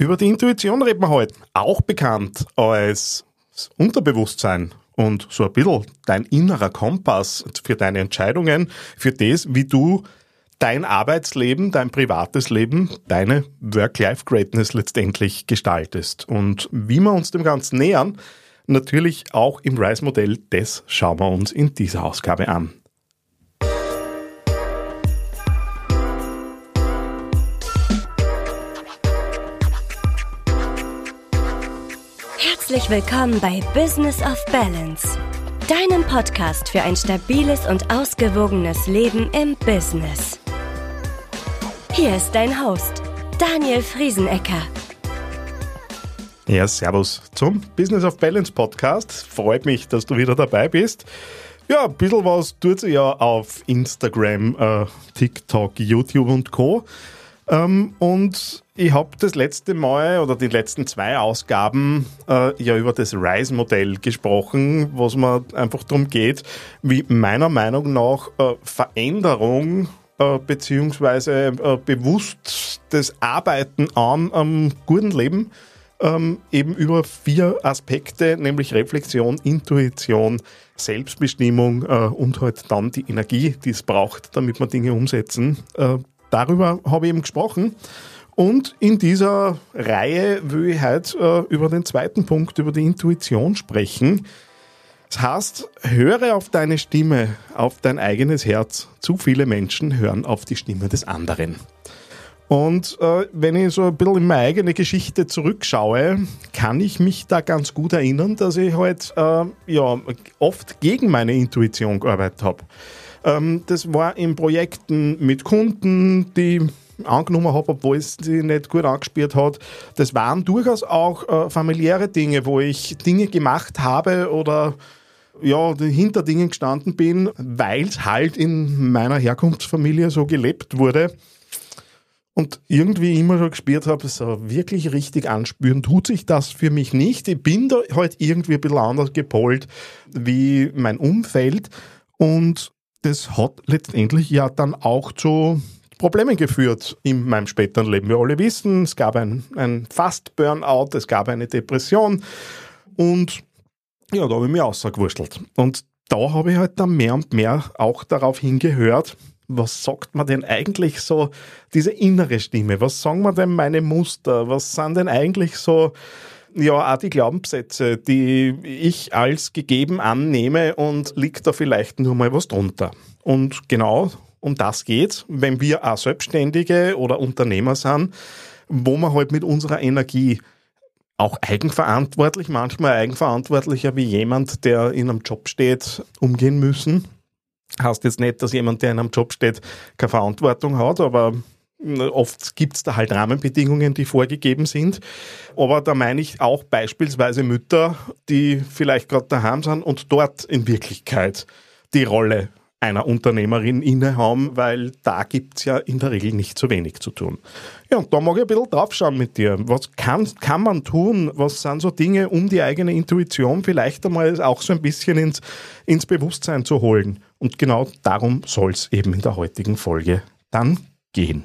Über die Intuition reden wir heute, auch bekannt als Unterbewusstsein und so ein bisschen dein innerer Kompass für deine Entscheidungen, für das, wie du dein Arbeitsleben, dein privates Leben, deine Work-Life-Greatness letztendlich gestaltest. Und wie wir uns dem Ganzen nähern, natürlich auch im RISE-Modell, das schauen wir uns in dieser Ausgabe an. Herzlich willkommen bei Business of Balance, deinem Podcast für ein stabiles und ausgewogenes Leben im Business. Hier ist dein Host, Daniel Friesenecker. Ja, servus zum Business of Balance Podcast. Freut mich, dass du wieder dabei bist. Ja, ein bisschen was tut sie ja auf Instagram, äh, TikTok, YouTube und Co. Ähm, und ich habe das letzte Mal oder die letzten zwei Ausgaben äh, ja über das RISE-Modell gesprochen, was mir einfach darum geht, wie meiner Meinung nach äh, Veränderung äh, beziehungsweise äh, bewusst das Arbeiten an einem guten Leben ähm, eben über vier Aspekte, nämlich Reflexion, Intuition, Selbstbestimmung äh, und halt dann die Energie, die es braucht, damit man Dinge umsetzen, äh, Darüber habe ich eben gesprochen. Und in dieser Reihe will ich heute äh, über den zweiten Punkt, über die Intuition sprechen. Das heißt, höre auf deine Stimme, auf dein eigenes Herz. Zu viele Menschen hören auf die Stimme des anderen. Und äh, wenn ich so ein bisschen in meine eigene Geschichte zurückschaue, kann ich mich da ganz gut erinnern, dass ich halt äh, ja, oft gegen meine Intuition gearbeitet habe. Ähm, das war in Projekten mit Kunden, die angenommen habe, obwohl es sie nicht gut angespielt hat. Das waren durchaus auch äh, familiäre Dinge, wo ich Dinge gemacht habe oder ja, hinter Dingen gestanden bin, weil es halt in meiner Herkunftsfamilie so gelebt wurde. Und irgendwie immer schon gespürt habe, so wirklich richtig anspüren tut sich das für mich nicht. Ich bin da halt irgendwie ein bisschen anders gepolt wie mein Umfeld. Und das hat letztendlich ja dann auch zu Problemen geführt in meinem späteren Leben. Wir alle wissen, es gab ein, ein Fast-Burnout, es gab eine Depression und ja, da habe ich mich außergewurschtelt. Und da habe ich halt dann mehr und mehr auch darauf hingehört, was sagt man denn eigentlich so, diese innere Stimme? Was sagen wir denn meine Muster? Was sind denn eigentlich so ja, auch die Glaubenssätze, die ich als gegeben annehme und liegt da vielleicht nur mal was drunter. Und genau um das geht's, wenn wir auch Selbstständige oder Unternehmer sind, wo man halt mit unserer Energie auch eigenverantwortlich, manchmal eigenverantwortlicher wie jemand, der in einem Job steht, umgehen müssen. Heißt jetzt nicht, dass jemand, der in einem Job steht, keine Verantwortung hat, aber Oft gibt es da halt Rahmenbedingungen, die vorgegeben sind. Aber da meine ich auch beispielsweise Mütter, die vielleicht gerade daheim sind und dort in Wirklichkeit die Rolle einer Unternehmerin innehaben, weil da gibt es ja in der Regel nicht so wenig zu tun. Ja, und da mag ich ein bisschen draufschauen mit dir. Was kann, kann man tun? Was sind so Dinge, um die eigene Intuition vielleicht einmal auch so ein bisschen ins, ins Bewusstsein zu holen? Und genau darum soll es eben in der heutigen Folge dann gehen.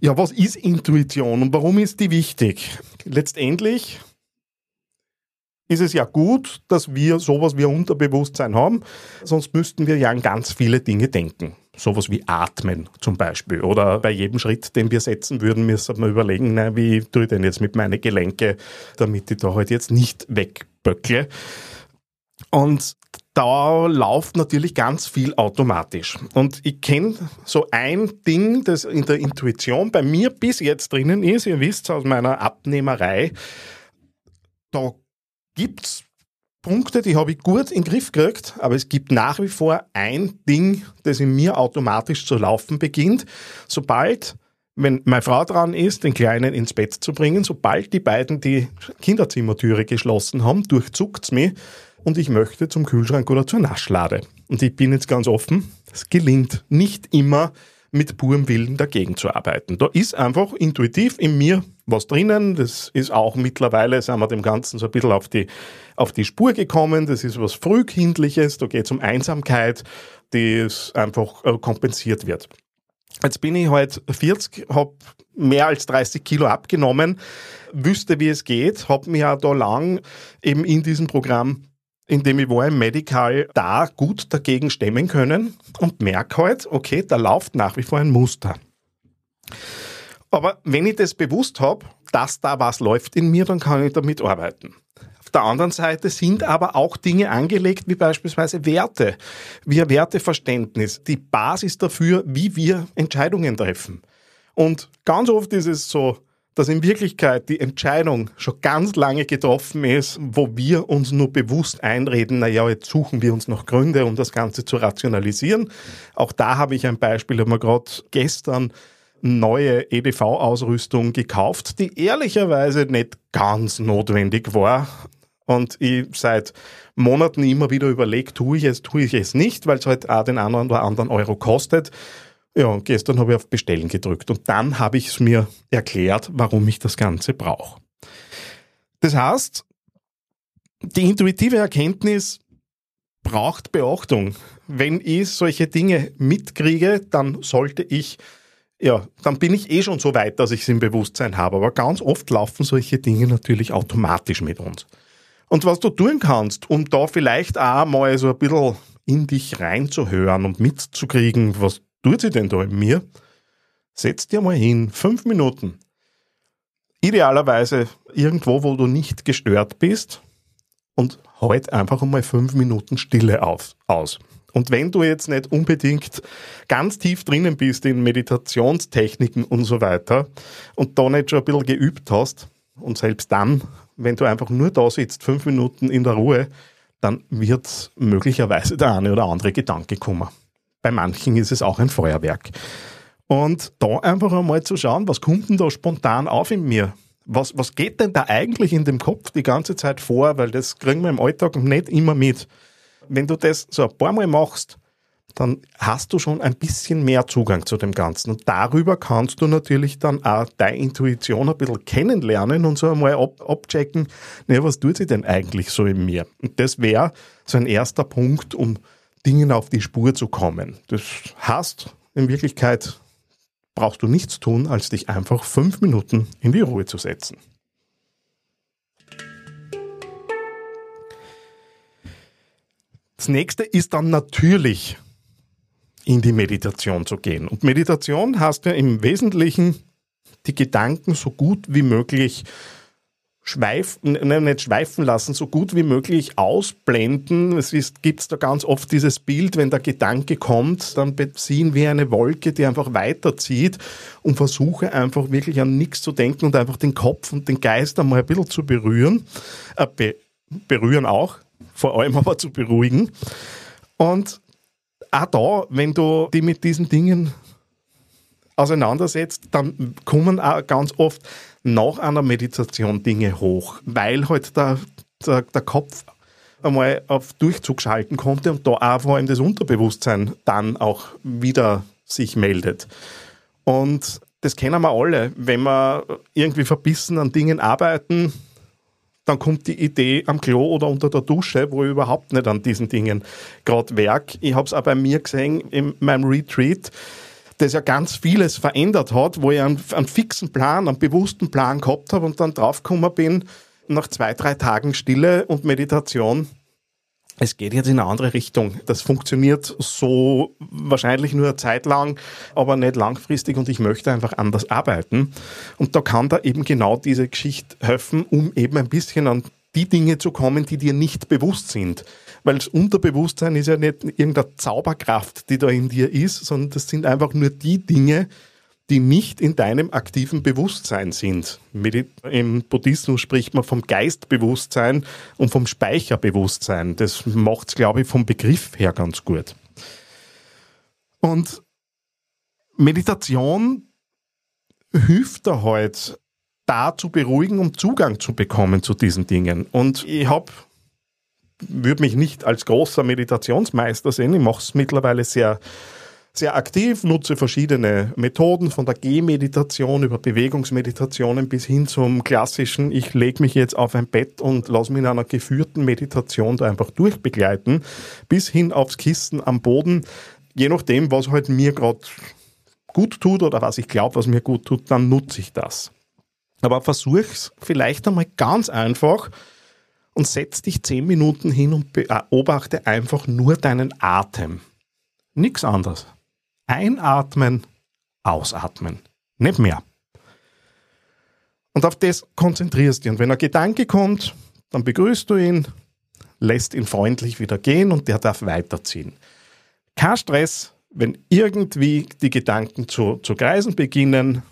Ja, was ist Intuition und warum ist die wichtig? Letztendlich ist es ja gut, dass wir sowas wie Unterbewusstsein haben, sonst müssten wir ja an ganz viele Dinge denken. Sowas wie Atmen zum Beispiel. Oder bei jedem Schritt, den wir setzen würden, müssen wir überlegen, na, wie tue ich denn jetzt mit meinen Gelenke, damit ich da halt jetzt nicht wegböckle. Und da läuft natürlich ganz viel automatisch. Und ich kenne so ein Ding, das in der Intuition bei mir bis jetzt drinnen ist, ihr wisst aus meiner Abnehmerei, da gibt es Punkte, die habe ich gut in den Griff gekriegt, aber es gibt nach wie vor ein Ding, das in mir automatisch zu laufen beginnt. Sobald, wenn meine Frau dran ist, den Kleinen ins Bett zu bringen, sobald die beiden die Kinderzimmertüre geschlossen haben, durchzuckt es mich und ich möchte zum Kühlschrank oder zur Naschlade. Und ich bin jetzt ganz offen, es gelingt nicht immer mit purem Willen dagegen zu arbeiten. Da ist einfach intuitiv in mir was drinnen. Das ist auch mittlerweile, sind wir dem Ganzen so ein bisschen auf die, auf die Spur gekommen. Das ist was Frühkindliches, da geht es um Einsamkeit, die einfach äh, kompensiert wird. Jetzt bin ich halt 40, habe mehr als 30 Kilo abgenommen, wüsste, wie es geht, habe mich auch da lang eben in diesem Programm, in dem ich war im Medical, da gut dagegen stemmen können und merke halt, okay, da läuft nach wie vor ein Muster. Aber wenn ich das bewusst habe, dass da was läuft in mir, dann kann ich damit arbeiten. Auf der anderen Seite sind aber auch Dinge angelegt, wie beispielsweise Werte, wie ein Werteverständnis, die Basis dafür, wie wir Entscheidungen treffen. Und ganz oft ist es so, dass in Wirklichkeit die Entscheidung schon ganz lange getroffen ist, wo wir uns nur bewusst einreden, na ja, jetzt suchen wir uns noch Gründe, um das Ganze zu rationalisieren. Auch da habe ich ein Beispiel, haben wir gerade gestern neue EDV-Ausrüstung gekauft, die ehrlicherweise nicht ganz notwendig war. Und ich seit Monaten immer wieder überlegt, tue ich es, tue ich es nicht, weil es halt auch den einen oder anderen Euro kostet. Ja, und gestern habe ich auf Bestellen gedrückt und dann habe ich es mir erklärt, warum ich das Ganze brauche. Das heißt, die intuitive Erkenntnis braucht Beachtung. Wenn ich solche Dinge mitkriege, dann sollte ich ja, dann bin ich eh schon so weit, dass ich es im Bewusstsein habe. Aber ganz oft laufen solche Dinge natürlich automatisch mit uns. Und was du tun kannst, um da vielleicht auch mal so ein bisschen in dich reinzuhören und mitzukriegen, was tut sie denn da in mir? Setz dir mal hin, fünf Minuten. Idealerweise irgendwo, wo du nicht gestört bist und halt einfach einmal fünf Minuten Stille auf, aus. Und wenn du jetzt nicht unbedingt ganz tief drinnen bist in Meditationstechniken und so weiter und da nicht schon ein bisschen geübt hast, und selbst dann, wenn du einfach nur da sitzt, fünf Minuten in der Ruhe, dann wird möglicherweise der eine oder andere Gedanke kommen. Bei manchen ist es auch ein Feuerwerk. Und da einfach einmal zu schauen, was kommt denn da spontan auf in mir? Was, was geht denn da eigentlich in dem Kopf die ganze Zeit vor? Weil das kriegen wir im Alltag nicht immer mit wenn du das so ein paar Mal machst, dann hast du schon ein bisschen mehr Zugang zu dem Ganzen. Und darüber kannst du natürlich dann auch deine Intuition ein bisschen kennenlernen und so einmal ab, abchecken, ne, was tut sie denn eigentlich so in mir? Und das wäre so ein erster Punkt, um Dingen auf die Spur zu kommen. Das heißt, in Wirklichkeit brauchst du nichts tun, als dich einfach fünf Minuten in die Ruhe zu setzen. Das nächste ist dann natürlich in die Meditation zu gehen. Und Meditation heißt ja im Wesentlichen, die Gedanken so gut wie möglich schweifen, nicht schweifen lassen, so gut wie möglich ausblenden. Es gibt da ganz oft dieses Bild, wenn der Gedanke kommt, dann beziehen wir eine Wolke, die einfach weiterzieht und versuche einfach wirklich an nichts zu denken und einfach den Kopf und den Geist einmal ein bisschen zu berühren. Äh, be berühren auch, vor allem aber zu beruhigen. Und auch da, wenn du dich mit diesen Dingen auseinandersetzt, dann kommen auch ganz oft nach einer Meditation Dinge hoch, weil halt der, der, der Kopf einmal auf Durchzug schalten konnte und da auch vor allem das Unterbewusstsein dann auch wieder sich meldet. Und das kennen wir alle, wenn wir irgendwie verbissen an Dingen arbeiten, dann kommt die Idee am Klo oder unter der Dusche, wo ich überhaupt nicht an diesen Dingen gerade werk. Ich habe es auch bei mir gesehen in meinem Retreat, das ja ganz vieles verändert hat, wo ich einen, einen fixen Plan, einen bewussten Plan gehabt habe und dann draufgekommen bin, nach zwei, drei Tagen Stille und Meditation, es geht jetzt in eine andere Richtung. Das funktioniert so wahrscheinlich nur eine Zeit lang, aber nicht langfristig und ich möchte einfach anders arbeiten. Und da kann da eben genau diese Geschichte helfen, um eben ein bisschen an die Dinge zu kommen, die dir nicht bewusst sind. Weil das Unterbewusstsein ist ja nicht irgendeine Zauberkraft, die da in dir ist, sondern das sind einfach nur die Dinge, die nicht in deinem aktiven Bewusstsein sind. Im Buddhismus spricht man vom Geistbewusstsein und vom Speicherbewusstsein. Das macht es, glaube ich, vom Begriff her ganz gut. Und Meditation hilft da halt, da zu beruhigen, um Zugang zu bekommen zu diesen Dingen. Und ich habe würde mich nicht als großer Meditationsmeister sehen. Ich mache es mittlerweile sehr sehr aktiv, nutze verschiedene Methoden von der Gehmeditation über Bewegungsmeditationen bis hin zum klassischen, ich lege mich jetzt auf ein Bett und lasse mich in einer geführten Meditation da einfach durchbegleiten, bis hin aufs Kissen am Boden, je nachdem, was halt mir gerade gut tut oder was ich glaube, was mir gut tut, dann nutze ich das. Aber versuch's vielleicht einmal ganz einfach und setz dich zehn Minuten hin und beobachte einfach nur deinen Atem. Nichts anderes. Einatmen, ausatmen. Nicht mehr. Und auf das konzentrierst du. Und wenn ein Gedanke kommt, dann begrüßt du ihn, lässt ihn freundlich wieder gehen und der darf weiterziehen. Kein Stress, wenn irgendwie die Gedanken zu, zu kreisen beginnen.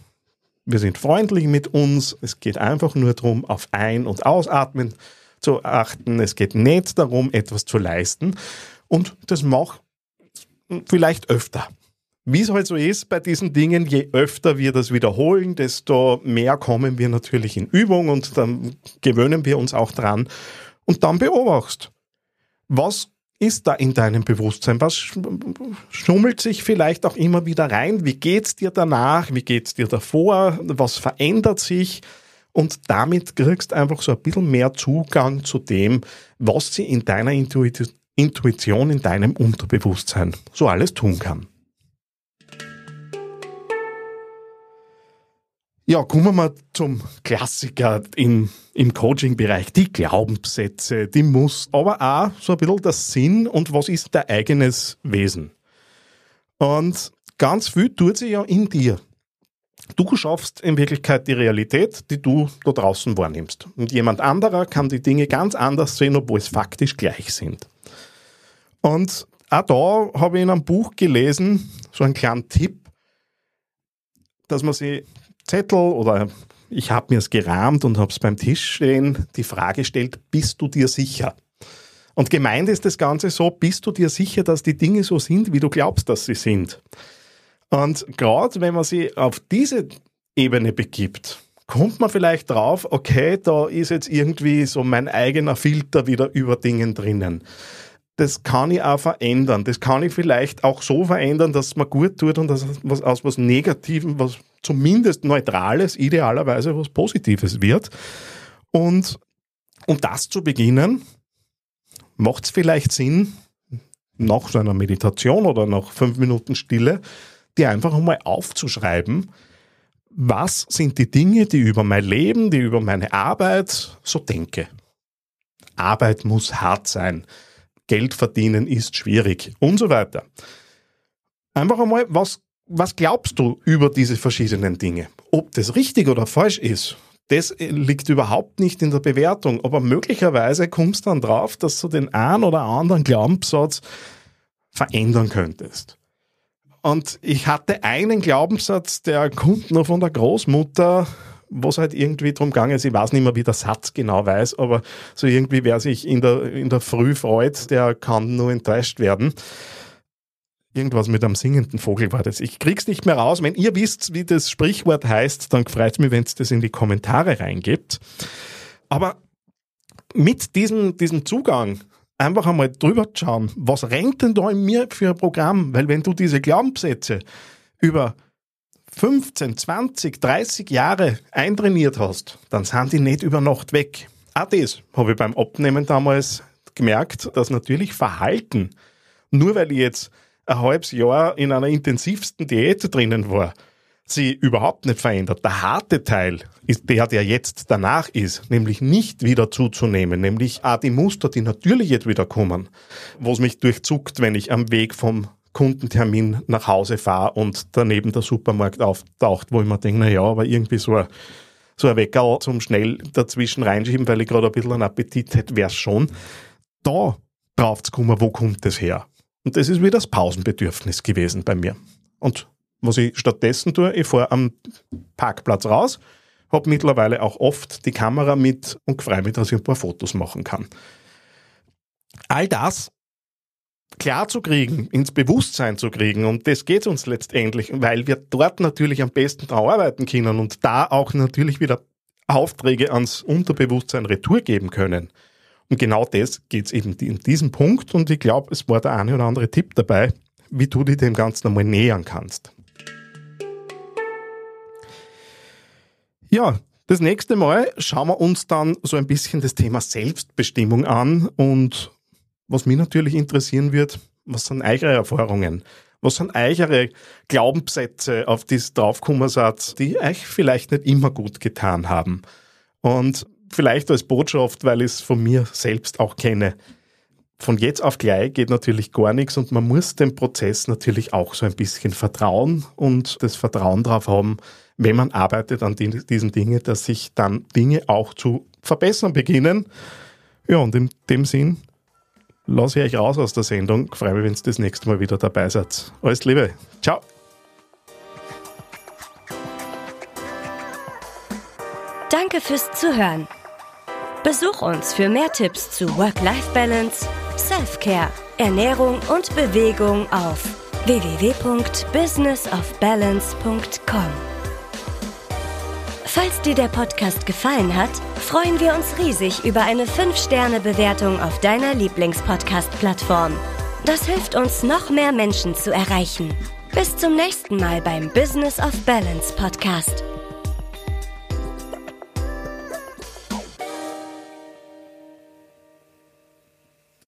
Wir sind freundlich mit uns. Es geht einfach nur darum, auf Ein- und Ausatmen zu achten. Es geht nicht darum, etwas zu leisten. Und das mach vielleicht öfter. Wie es halt so ist bei diesen Dingen, je öfter wir das wiederholen, desto mehr kommen wir natürlich in Übung und dann gewöhnen wir uns auch dran. Und dann beobachtest, was ist da in deinem Bewusstsein? Was schummelt sich vielleicht auch immer wieder rein? Wie geht's dir danach? Wie geht's dir davor? Was verändert sich? Und damit kriegst du einfach so ein bisschen mehr Zugang zu dem, was sie in deiner Intuition, in deinem Unterbewusstsein so alles tun kann. Ja, kommen wir mal zum Klassiker im, im Coaching-Bereich. Die Glaubenssätze, die Muss, aber auch so ein bisschen der Sinn und was ist dein eigenes Wesen. Und ganz viel tut sich ja in dir. Du schaffst in Wirklichkeit die Realität, die du da draußen wahrnimmst. Und jemand anderer kann die Dinge ganz anders sehen, obwohl es faktisch gleich sind. Und auch da habe ich in einem Buch gelesen, so einen kleinen Tipp, dass man sich Zettel oder ich habe mir es gerahmt und habe es beim Tisch stehen, die Frage stellt, bist du dir sicher? Und gemeint ist das Ganze so, bist du dir sicher, dass die Dinge so sind, wie du glaubst, dass sie sind? Und gerade wenn man sie auf diese Ebene begibt, kommt man vielleicht drauf, okay, da ist jetzt irgendwie so mein eigener Filter wieder über Dingen drinnen das kann ich auch verändern. Das kann ich vielleicht auch so verändern, dass es mir gut tut und dass aus was Negativem, was zumindest Neutrales, idealerweise was Positives wird. Und um das zu beginnen, macht es vielleicht Sinn, nach so einer Meditation oder nach fünf Minuten Stille, dir einfach einmal aufzuschreiben, was sind die Dinge, die über mein Leben, die über meine Arbeit so denke. Arbeit muss hart sein. Geld verdienen ist schwierig und so weiter. Einfach einmal, was, was glaubst du über diese verschiedenen Dinge? Ob das richtig oder falsch ist, das liegt überhaupt nicht in der Bewertung, aber möglicherweise kommst du dann drauf, dass du den einen oder anderen Glaubenssatz verändern könntest. Und ich hatte einen Glaubenssatz, der kommt noch von der Großmutter, was halt irgendwie drum gegangen ist, ich weiß nicht mehr, wie der Satz genau weiß, aber so irgendwie, wer sich in der, in der Früh freut, der kann nur enttäuscht werden. Irgendwas mit einem singenden Vogel war das. Ich krieg's nicht mehr raus. Wenn ihr wisst, wie das Sprichwort heißt, dann freut mich, wenn es das in die Kommentare reingibt. Aber mit diesem, diesem Zugang einfach einmal drüber schauen, was rennt denn da in mir für ein Programm? Weil wenn du diese Glaubenssätze über 15, 20, 30 Jahre eintrainiert hast, dann sind die nicht über Nacht weg. Auch das habe ich beim Abnehmen damals gemerkt, dass natürlich Verhalten, nur weil ich jetzt ein halbes Jahr in einer intensivsten Diät drinnen war, sie überhaupt nicht verändert. Der harte Teil ist der, der jetzt danach ist, nämlich nicht wieder zuzunehmen, nämlich auch die Muster, die natürlich jetzt wieder kommen, was mich durchzuckt, wenn ich am Weg vom Kundentermin nach Hause fahre und daneben der Supermarkt auftaucht, wo ich mir denke, naja, aber irgendwie so ein, so ein Weckerl zum schnell dazwischen reinschieben, weil ich gerade ein bisschen einen Appetit hätte, wäre schon. Da drauf zu kommen, wo kommt das her? Und das ist wieder das Pausenbedürfnis gewesen bei mir. Und was ich stattdessen tue, ich fahre am Parkplatz raus, habe mittlerweile auch oft die Kamera mit und freue mich, dass ich ein paar Fotos machen kann. All das klar zu kriegen, ins Bewusstsein zu kriegen. Und das geht uns letztendlich, weil wir dort natürlich am besten daran arbeiten können und da auch natürlich wieder Aufträge ans Unterbewusstsein retour geben können. Und genau das geht es eben in diesem Punkt. Und ich glaube, es war der eine oder andere Tipp dabei, wie du dich dem Ganzen einmal nähern kannst. Ja, das nächste Mal schauen wir uns dann so ein bisschen das Thema Selbstbestimmung an und was mich natürlich interessieren wird, was sind eure Erfahrungen? Was sind eure Glaubenssätze, auf die es draufgekommen die euch vielleicht nicht immer gut getan haben? Und vielleicht als Botschaft, weil ich es von mir selbst auch kenne. Von jetzt auf gleich geht natürlich gar nichts und man muss dem Prozess natürlich auch so ein bisschen vertrauen und das Vertrauen darauf haben, wenn man arbeitet an diesen Dingen, dass sich dann Dinge auch zu verbessern beginnen. Ja, und in dem Sinn lasse ich euch raus aus der Sendung. Freue mich, wenn ihr das nächste Mal wieder dabei seid. Alles Liebe. Ciao. Danke fürs Zuhören. Besuch uns für mehr Tipps zu Work-Life-Balance, Self-Care, Ernährung und Bewegung auf www.businessofbalance.com. Falls dir der Podcast gefallen hat, freuen wir uns riesig über eine 5-Sterne-Bewertung auf deiner Lieblingspodcast-Plattform. Das hilft uns, noch mehr Menschen zu erreichen. Bis zum nächsten Mal beim Business of Balance Podcast.